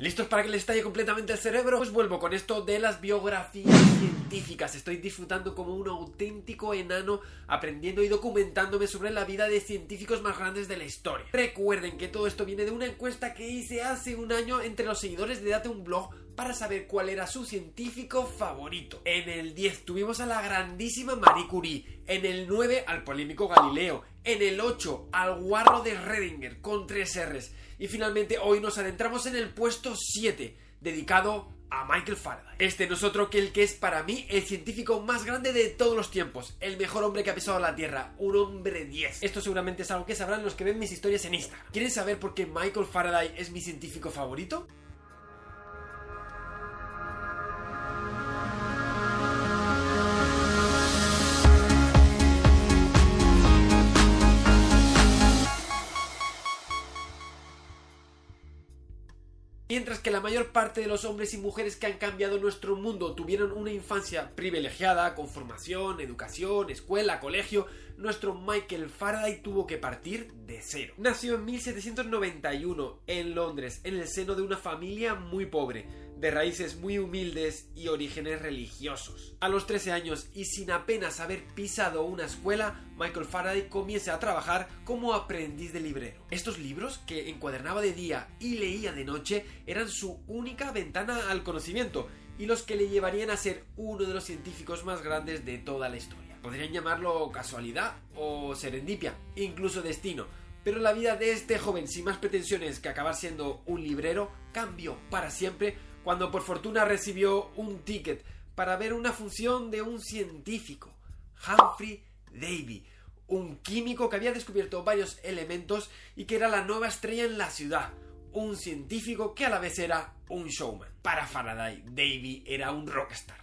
¿Listos para que les estalle completamente el cerebro? Pues vuelvo con esto de las biografías científicas. Estoy disfrutando como un auténtico enano aprendiendo y documentándome sobre la vida de científicos más grandes de la historia. Recuerden que todo esto viene de una encuesta que hice hace un año entre los seguidores de Date un blog para saber cuál era su científico favorito. En el 10 tuvimos a la grandísima Marie Curie, en el 9 al polémico Galileo, en el 8 al guarro de Redinger con 3 R's y finalmente hoy nos adentramos en el puesto 7 dedicado a Michael Faraday. Este no es otro que el que es para mí el científico más grande de todos los tiempos, el mejor hombre que ha pisado la Tierra, un hombre 10. Esto seguramente es algo que sabrán los que ven mis historias en Instagram. ¿Quieren saber por qué Michael Faraday es mi científico favorito? Mientras que la mayor parte de los hombres y mujeres que han cambiado nuestro mundo tuvieron una infancia privilegiada, con formación, educación, escuela, colegio, nuestro Michael Faraday tuvo que partir de cero. Nació en 1791 en Londres, en el seno de una familia muy pobre de raíces muy humildes y orígenes religiosos. A los 13 años y sin apenas haber pisado una escuela, Michael Faraday comienza a trabajar como aprendiz de librero. Estos libros, que encuadernaba de día y leía de noche, eran su única ventana al conocimiento y los que le llevarían a ser uno de los científicos más grandes de toda la historia. Podrían llamarlo casualidad o serendipia, incluso destino, pero la vida de este joven sin más pretensiones que acabar siendo un librero cambió para siempre cuando por fortuna recibió un ticket para ver una función de un científico, Humphrey Davy, un químico que había descubierto varios elementos y que era la nueva estrella en la ciudad, un científico que a la vez era un showman. Para Faraday, Davy era un rockstar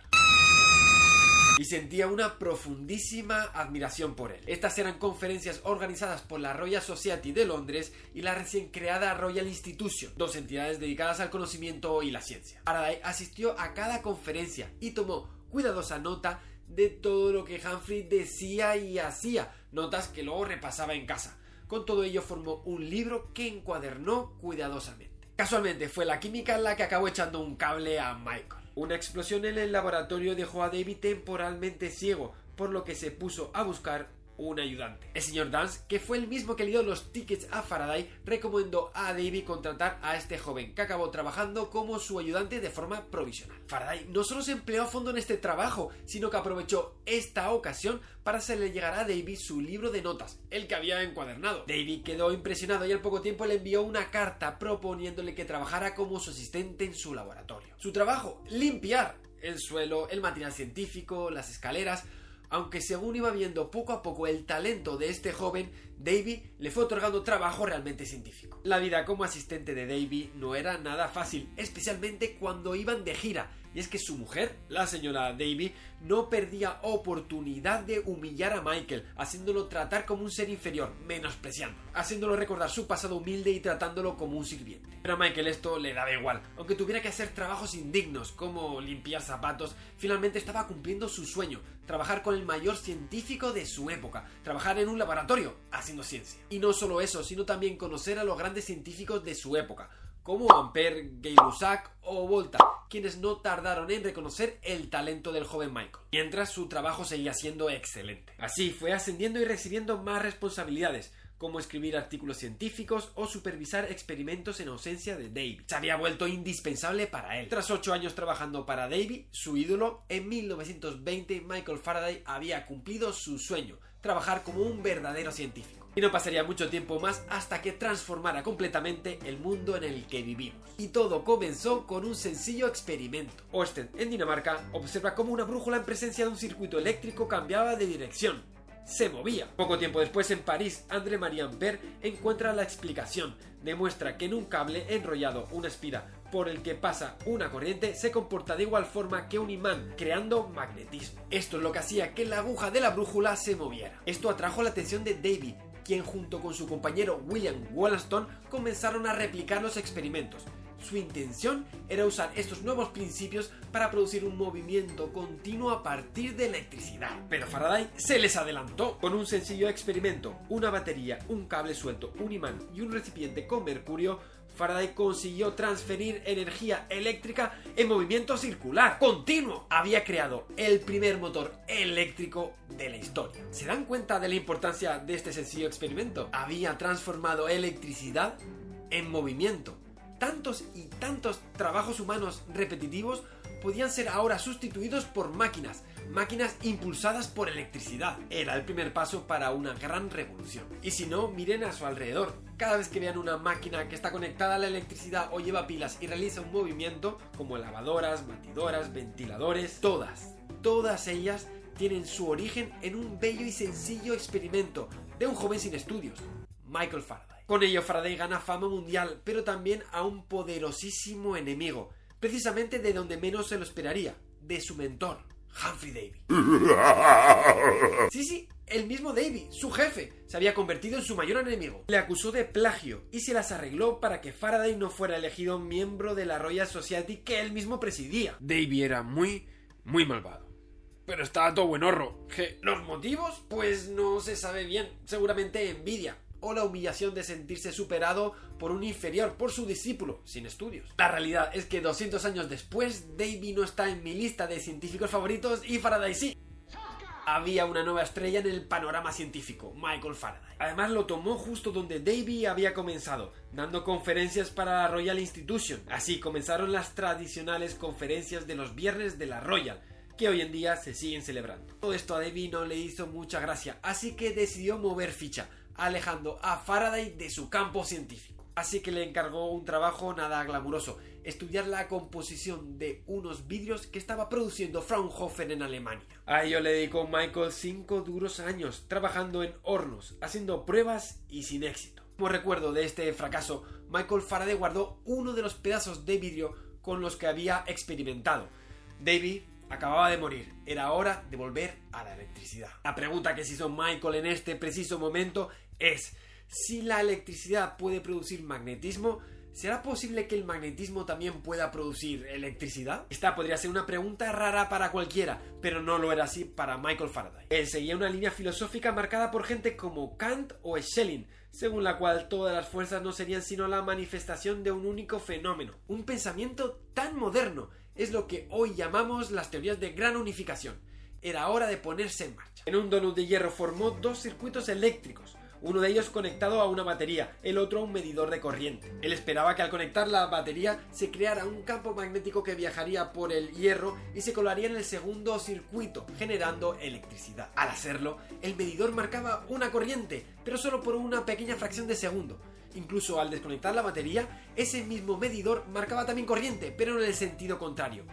y sentía una profundísima admiración por él. Estas eran conferencias organizadas por la Royal Society de Londres y la recién creada Royal Institution, dos entidades dedicadas al conocimiento y la ciencia. Faraday asistió a cada conferencia y tomó cuidadosa nota de todo lo que Humphrey decía y hacía, notas que luego repasaba en casa. Con todo ello formó un libro que encuadernó cuidadosamente. Casualmente fue la química la que acabó echando un cable a Michael. Una explosión en el laboratorio dejó a David temporalmente ciego, por lo que se puso a buscar un ayudante. El señor Dance, que fue el mismo que le dio los tickets a Faraday, recomendó a Davy contratar a este joven, que acabó trabajando como su ayudante de forma provisional. Faraday no solo se empleó a fondo en este trabajo, sino que aprovechó esta ocasión para hacerle llegar a Davy su libro de notas, el que había encuadernado. Davy quedó impresionado y al poco tiempo le envió una carta proponiéndole que trabajara como su asistente en su laboratorio. Su trabajo, limpiar el suelo, el material científico, las escaleras, aunque según iba viendo poco a poco el talento de este joven, Davy le fue otorgando trabajo realmente científico. La vida como asistente de Davy no era nada fácil, especialmente cuando iban de gira y es que su mujer, la señora Davy, no perdía oportunidad de humillar a Michael, haciéndolo tratar como un ser inferior, menospreciando, haciéndolo recordar su pasado humilde y tratándolo como un sirviente. Pero a Michael esto le daba igual, aunque tuviera que hacer trabajos indignos como limpiar zapatos, finalmente estaba cumpliendo su sueño, trabajar con el mayor científico de su época, trabajar en un laboratorio, Y no solo eso, sino también conocer a los grandes científicos de su época, como Ampère, Gay-Lussac o Volta, quienes no tardaron en reconocer el talento del joven Michael, mientras su trabajo seguía siendo excelente. Así fue ascendiendo y recibiendo más responsabilidades, como escribir artículos científicos o supervisar experimentos en ausencia de Davy. Se había vuelto indispensable para él. Tras ocho años trabajando para Davy, su ídolo, en 1920 Michael Faraday había cumplido su sueño, trabajar como un verdadero científico. Y no pasaría mucho tiempo más hasta que transformara completamente el mundo en el que vivimos. Y todo comenzó con un sencillo experimento. Osten, en Dinamarca, observa cómo una brújula en presencia de un circuito eléctrico cambiaba de dirección. Se movía. Poco tiempo después en París, André Marie Ampère encuentra la explicación. Demuestra que en un cable enrollado, una espira por el que pasa una corriente se comporta de igual forma que un imán, creando magnetismo. Esto es lo que hacía que la aguja de la brújula se moviera. Esto atrajo la atención de David, quien junto con su compañero William Wollaston comenzaron a replicar los experimentos. Su intención era usar estos nuevos principios para producir un movimiento continuo a partir de electricidad. Pero Faraday se les adelantó. Con un sencillo experimento, una batería, un cable suelto, un imán y un recipiente con mercurio, Faraday consiguió transferir energía eléctrica en movimiento circular, continuo. Había creado el primer motor eléctrico de la historia. ¿Se dan cuenta de la importancia de este sencillo experimento? Había transformado electricidad en movimiento. Tantos y tantos trabajos humanos repetitivos podían ser ahora sustituidos por máquinas, máquinas impulsadas por electricidad. Era el primer paso para una gran revolución. Y si no, miren a su alrededor. Cada vez que vean una máquina que está conectada a la electricidad o lleva pilas y realiza un movimiento, como lavadoras, batidoras, ventiladores, todas, todas ellas tienen su origen en un bello y sencillo experimento de un joven sin estudios, Michael Faraday. Con ello Faraday gana fama mundial, pero también a un poderosísimo enemigo, precisamente de donde menos se lo esperaría, de su mentor, Humphrey Davy. Sí, sí, el mismo Davy, su jefe, se había convertido en su mayor enemigo. Le acusó de plagio y se las arregló para que Faraday no fuera elegido miembro de la Royal Society que él mismo presidía. Davy era muy, muy malvado. Pero estaba todo buenorro. ¿Los motivos? Pues no se sabe bien. Seguramente envidia la humillación de sentirse superado por un inferior, por su discípulo, sin estudios. La realidad es que 200 años después, Davy no está en mi lista de científicos favoritos y Faraday sí. Había una nueva estrella en el panorama científico, Michael Faraday. Además lo tomó justo donde Davy había comenzado, dando conferencias para la Royal Institution. Así comenzaron las tradicionales conferencias de los viernes de la Royal, que hoy en día se siguen celebrando. Todo esto a Davy no le hizo mucha gracia, así que decidió mover ficha, alejando a Faraday de su campo científico. Así que le encargó un trabajo nada glamuroso, estudiar la composición de unos vidrios que estaba produciendo Fraunhofer en Alemania. A ello le dedicó Michael cinco duros años, trabajando en hornos, haciendo pruebas y sin éxito. Como recuerdo de este fracaso, Michael Faraday guardó uno de los pedazos de vidrio con los que había experimentado. David acababa de morir. Era hora de volver a la electricidad. La pregunta que se hizo Michael en este preciso momento es, si la electricidad puede producir magnetismo, ¿será posible que el magnetismo también pueda producir electricidad? Esta podría ser una pregunta rara para cualquiera, pero no lo era así para Michael Faraday. Él seguía una línea filosófica marcada por gente como Kant o Schelling, según la cual todas las fuerzas no serían sino la manifestación de un único fenómeno. Un pensamiento tan moderno es lo que hoy llamamos las teorías de gran unificación. Era hora de ponerse en marcha. En un donut de hierro formó dos circuitos eléctricos, uno de ellos conectado a una batería, el otro a un medidor de corriente. Él esperaba que al conectar la batería se creara un campo magnético que viajaría por el hierro y se colaría en el segundo circuito, generando electricidad. Al hacerlo, el medidor marcaba una corriente, pero solo por una pequeña fracción de segundo. Incluso al desconectar la batería, ese mismo medidor marcaba también corriente, pero en el sentido contrario.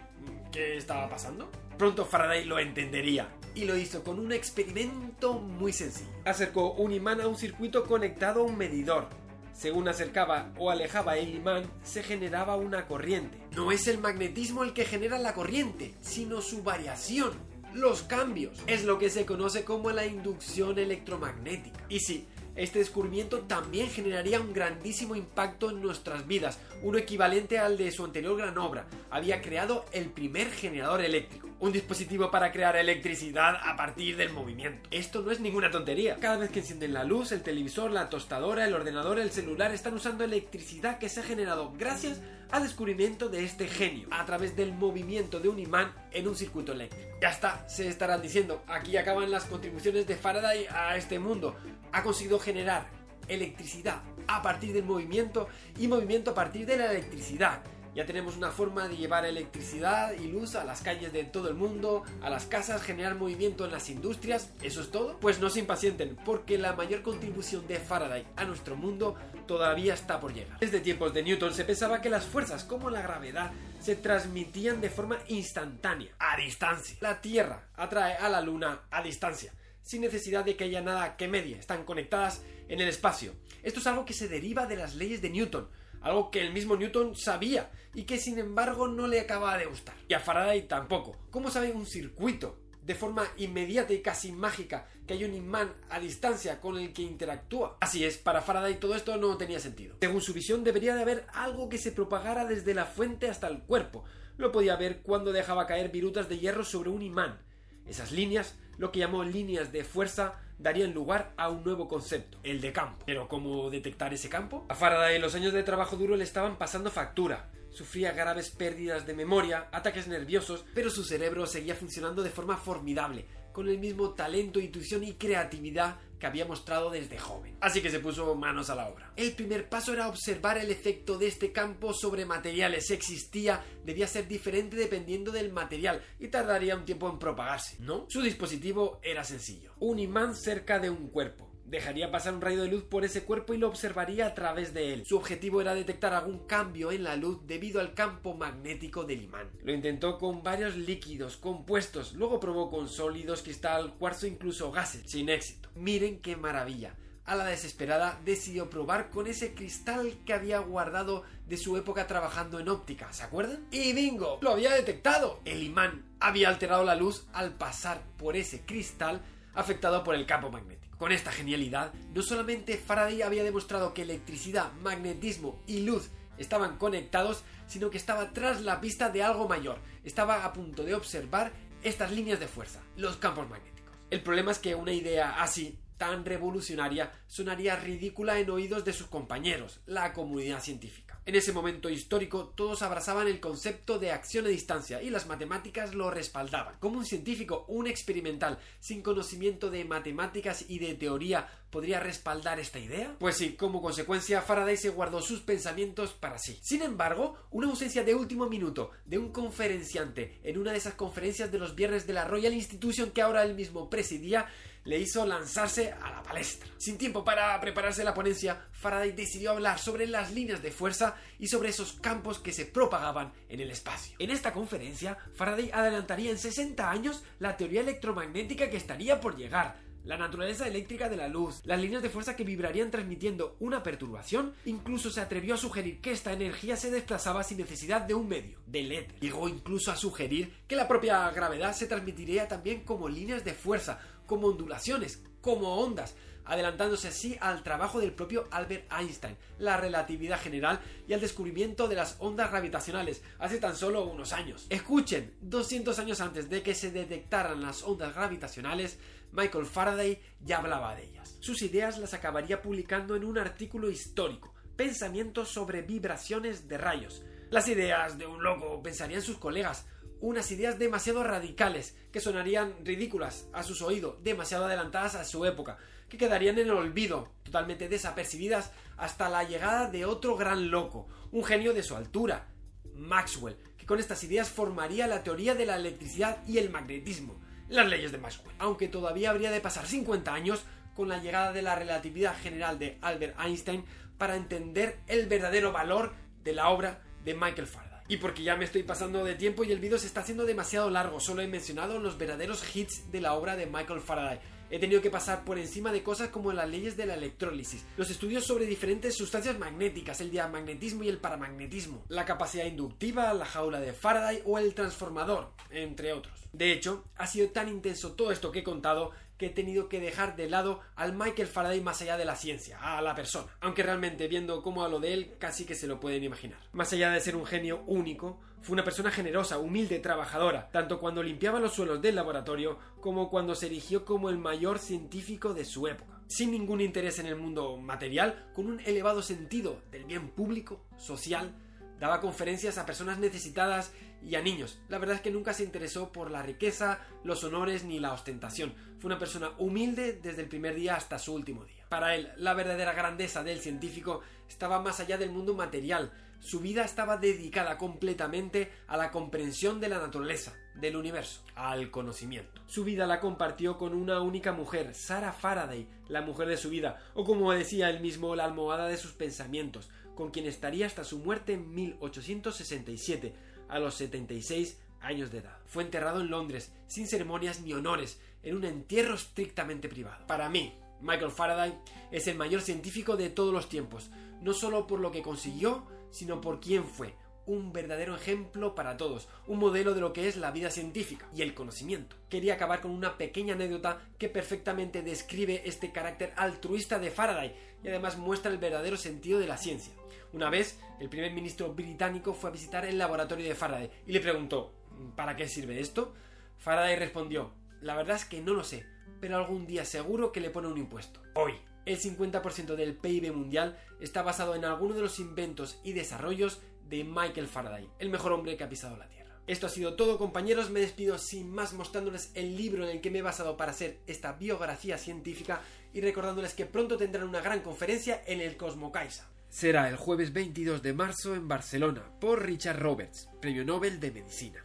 ¿Qué estaba pasando? Pronto Faraday lo entendería y lo hizo con un experimento muy sencillo. Acercó un imán a un circuito conectado a un medidor. Según acercaba o alejaba el imán, se generaba una corriente. No es el magnetismo el que genera la corriente, sino su variación. Los cambios es lo que se conoce como la inducción electromagnética. Y sí, este descubrimiento también generaría un grandísimo impacto en nuestras vidas, uno equivalente al de su anterior gran obra. Había creado el primer generador eléctrico, un dispositivo para crear electricidad a partir del movimiento. Esto no es ninguna tontería. Cada vez que encienden la luz, el televisor, la tostadora, el ordenador, el celular están usando electricidad que se ha generado gracias al descubrimiento de este genio a través del movimiento de un imán en un circuito eléctrico. Ya está, se estarán diciendo, aquí acaban las contribuciones de Faraday a este mundo. Ha conseguido generar electricidad a partir del movimiento y movimiento a partir de la electricidad. Ya tenemos una forma de llevar electricidad y luz a las calles de todo el mundo, a las casas, generar movimiento en las industrias. ¿Eso es todo? Pues no se impacienten, porque la mayor contribución de Faraday a nuestro mundo todavía está por llegar. Desde tiempos de Newton se pensaba que las fuerzas como la gravedad se transmitían de forma instantánea, a distancia. La Tierra atrae a la Luna a distancia sin necesidad de que haya nada que medie, están conectadas en el espacio. Esto es algo que se deriva de las leyes de Newton, algo que el mismo Newton sabía y que sin embargo no le acababa de gustar. Y a Faraday tampoco. ¿Cómo sabe un circuito de forma inmediata y casi mágica que hay un imán a distancia con el que interactúa. Así es, para Faraday todo esto no tenía sentido. Según su visión debería de haber algo que se propagara desde la fuente hasta el cuerpo. Lo podía ver cuando dejaba caer virutas de hierro sobre un imán. Esas líneas lo que llamó líneas de fuerza darían lugar a un nuevo concepto, el de campo. Pero ¿cómo detectar ese campo? A Faraday los años de trabajo duro le estaban pasando factura. Sufría graves pérdidas de memoria, ataques nerviosos, pero su cerebro seguía funcionando de forma formidable, con el mismo talento, intuición y creatividad que había mostrado desde joven. Así que se puso manos a la obra. El primer paso era observar el efecto de este campo sobre materiales. Existía, debía ser diferente dependiendo del material y tardaría un tiempo en propagarse, ¿no? Su dispositivo era sencillo. Un imán cerca de un cuerpo Dejaría pasar un rayo de luz por ese cuerpo y lo observaría a través de él. Su objetivo era detectar algún cambio en la luz debido al campo magnético del imán. Lo intentó con varios líquidos, compuestos, luego probó con sólidos, cristal, cuarzo, incluso gases, sin éxito. Miren qué maravilla. A la desesperada decidió probar con ese cristal que había guardado de su época trabajando en óptica, ¿se acuerdan? Y bingo, lo había detectado. El imán había alterado la luz al pasar por ese cristal afectado por el campo magnético. Con esta genialidad, no solamente Faraday había demostrado que electricidad, magnetismo y luz estaban conectados, sino que estaba tras la pista de algo mayor. Estaba a punto de observar estas líneas de fuerza, los campos magnéticos. El problema es que una idea así, tan revolucionaria, sonaría ridícula en oídos de sus compañeros, la comunidad científica. En ese momento histórico todos abrazaban el concepto de acción a distancia y las matemáticas lo respaldaban. Como un científico, un experimental, sin conocimiento de matemáticas y de teoría, podría respaldar esta idea? Pues sí, como consecuencia Faraday se guardó sus pensamientos para sí. Sin embargo, una ausencia de último minuto de un conferenciante en una de esas conferencias de los viernes de la Royal Institution que ahora él mismo presidía le hizo lanzarse a la palestra. Sin tiempo para prepararse la ponencia, Faraday decidió hablar sobre las líneas de fuerza y sobre esos campos que se propagaban en el espacio. En esta conferencia, Faraday adelantaría en 60 años la teoría electromagnética que estaría por llegar, la naturaleza eléctrica de la luz, las líneas de fuerza que vibrarían transmitiendo una perturbación, incluso se atrevió a sugerir que esta energía se desplazaba sin necesidad de un medio, del éter. Llegó incluso a sugerir que la propia gravedad se transmitiría también como líneas de fuerza, como ondulaciones, como ondas, adelantándose así al trabajo del propio Albert Einstein, la relatividad general y al descubrimiento de las ondas gravitacionales hace tan solo unos años. Escuchen, 200 años antes de que se detectaran las ondas gravitacionales, Michael Faraday ya hablaba de ellas. Sus ideas las acabaría publicando en un artículo histórico, Pensamientos sobre vibraciones de rayos. Las ideas de un loco, pensarían sus colegas, unas ideas demasiado radicales, que sonarían ridículas a sus oídos, demasiado adelantadas a su época, que quedarían en el olvido, totalmente desapercibidas hasta la llegada de otro gran loco, un genio de su altura, Maxwell, que con estas ideas formaría la teoría de la electricidad y el magnetismo, las leyes de Maxwell. Aunque todavía habría de pasar 50 años con la llegada de la relatividad general de Albert Einstein para entender el verdadero valor de la obra de Michael Faraday y porque ya me estoy pasando de tiempo y el vídeo se está haciendo demasiado largo, solo he mencionado los verdaderos hits de la obra de Michael Faraday. He tenido que pasar por encima de cosas como las leyes de la electrólisis, los estudios sobre diferentes sustancias magnéticas, el diamagnetismo y el paramagnetismo, la capacidad inductiva, la jaula de Faraday o el transformador, entre otros. De hecho, ha sido tan intenso todo esto que he contado he tenido que dejar de lado al Michael Faraday más allá de la ciencia, a la persona. Aunque realmente viendo cómo hablo de él, casi que se lo pueden imaginar. Más allá de ser un genio único, fue una persona generosa, humilde, trabajadora, tanto cuando limpiaba los suelos del laboratorio como cuando se erigió como el mayor científico de su época. Sin ningún interés en el mundo material, con un elevado sentido del bien público, social, Daba conferencias a personas necesitadas y a niños. La verdad es que nunca se interesó por la riqueza, los honores ni la ostentación. Fue una persona humilde desde el primer día hasta su último día. Para él, la verdadera grandeza del científico estaba más allá del mundo material. Su vida estaba dedicada completamente a la comprensión de la naturaleza, del universo, al conocimiento. Su vida la compartió con una única mujer, Sarah Faraday, la mujer de su vida, o como decía él mismo, la almohada de sus pensamientos, con quien estaría hasta su muerte en 1867, a los 76 años de edad. Fue enterrado en Londres, sin ceremonias ni honores, en un entierro estrictamente privado. Para mí, Michael Faraday es el mayor científico de todos los tiempos, no solo por lo que consiguió, sino por quién fue, un verdadero ejemplo para todos, un modelo de lo que es la vida científica y el conocimiento. Quería acabar con una pequeña anécdota que perfectamente describe este carácter altruista de Faraday y además muestra el verdadero sentido de la ciencia. Una vez, el primer ministro británico fue a visitar el laboratorio de Faraday y le preguntó ¿Para qué sirve esto? Faraday respondió La verdad es que no lo sé, pero algún día seguro que le pone un impuesto. Hoy. El 50% del PIB mundial está basado en alguno de los inventos y desarrollos de Michael Faraday, el mejor hombre que ha pisado la Tierra. Esto ha sido todo compañeros, me despido sin más mostrándoles el libro en el que me he basado para hacer esta biografía científica y recordándoles que pronto tendrán una gran conferencia en el Cosmocaisa. Será el jueves 22 de marzo en Barcelona por Richard Roberts, Premio Nobel de Medicina.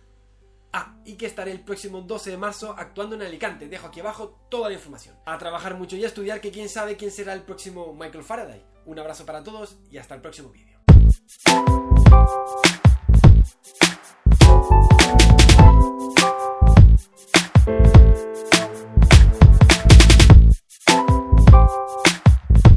Ah, y que estaré el próximo 12 de marzo actuando en Alicante. Dejo aquí abajo toda la información. A trabajar mucho y a estudiar que quién sabe quién será el próximo Michael Faraday. Un abrazo para todos y hasta el próximo vídeo.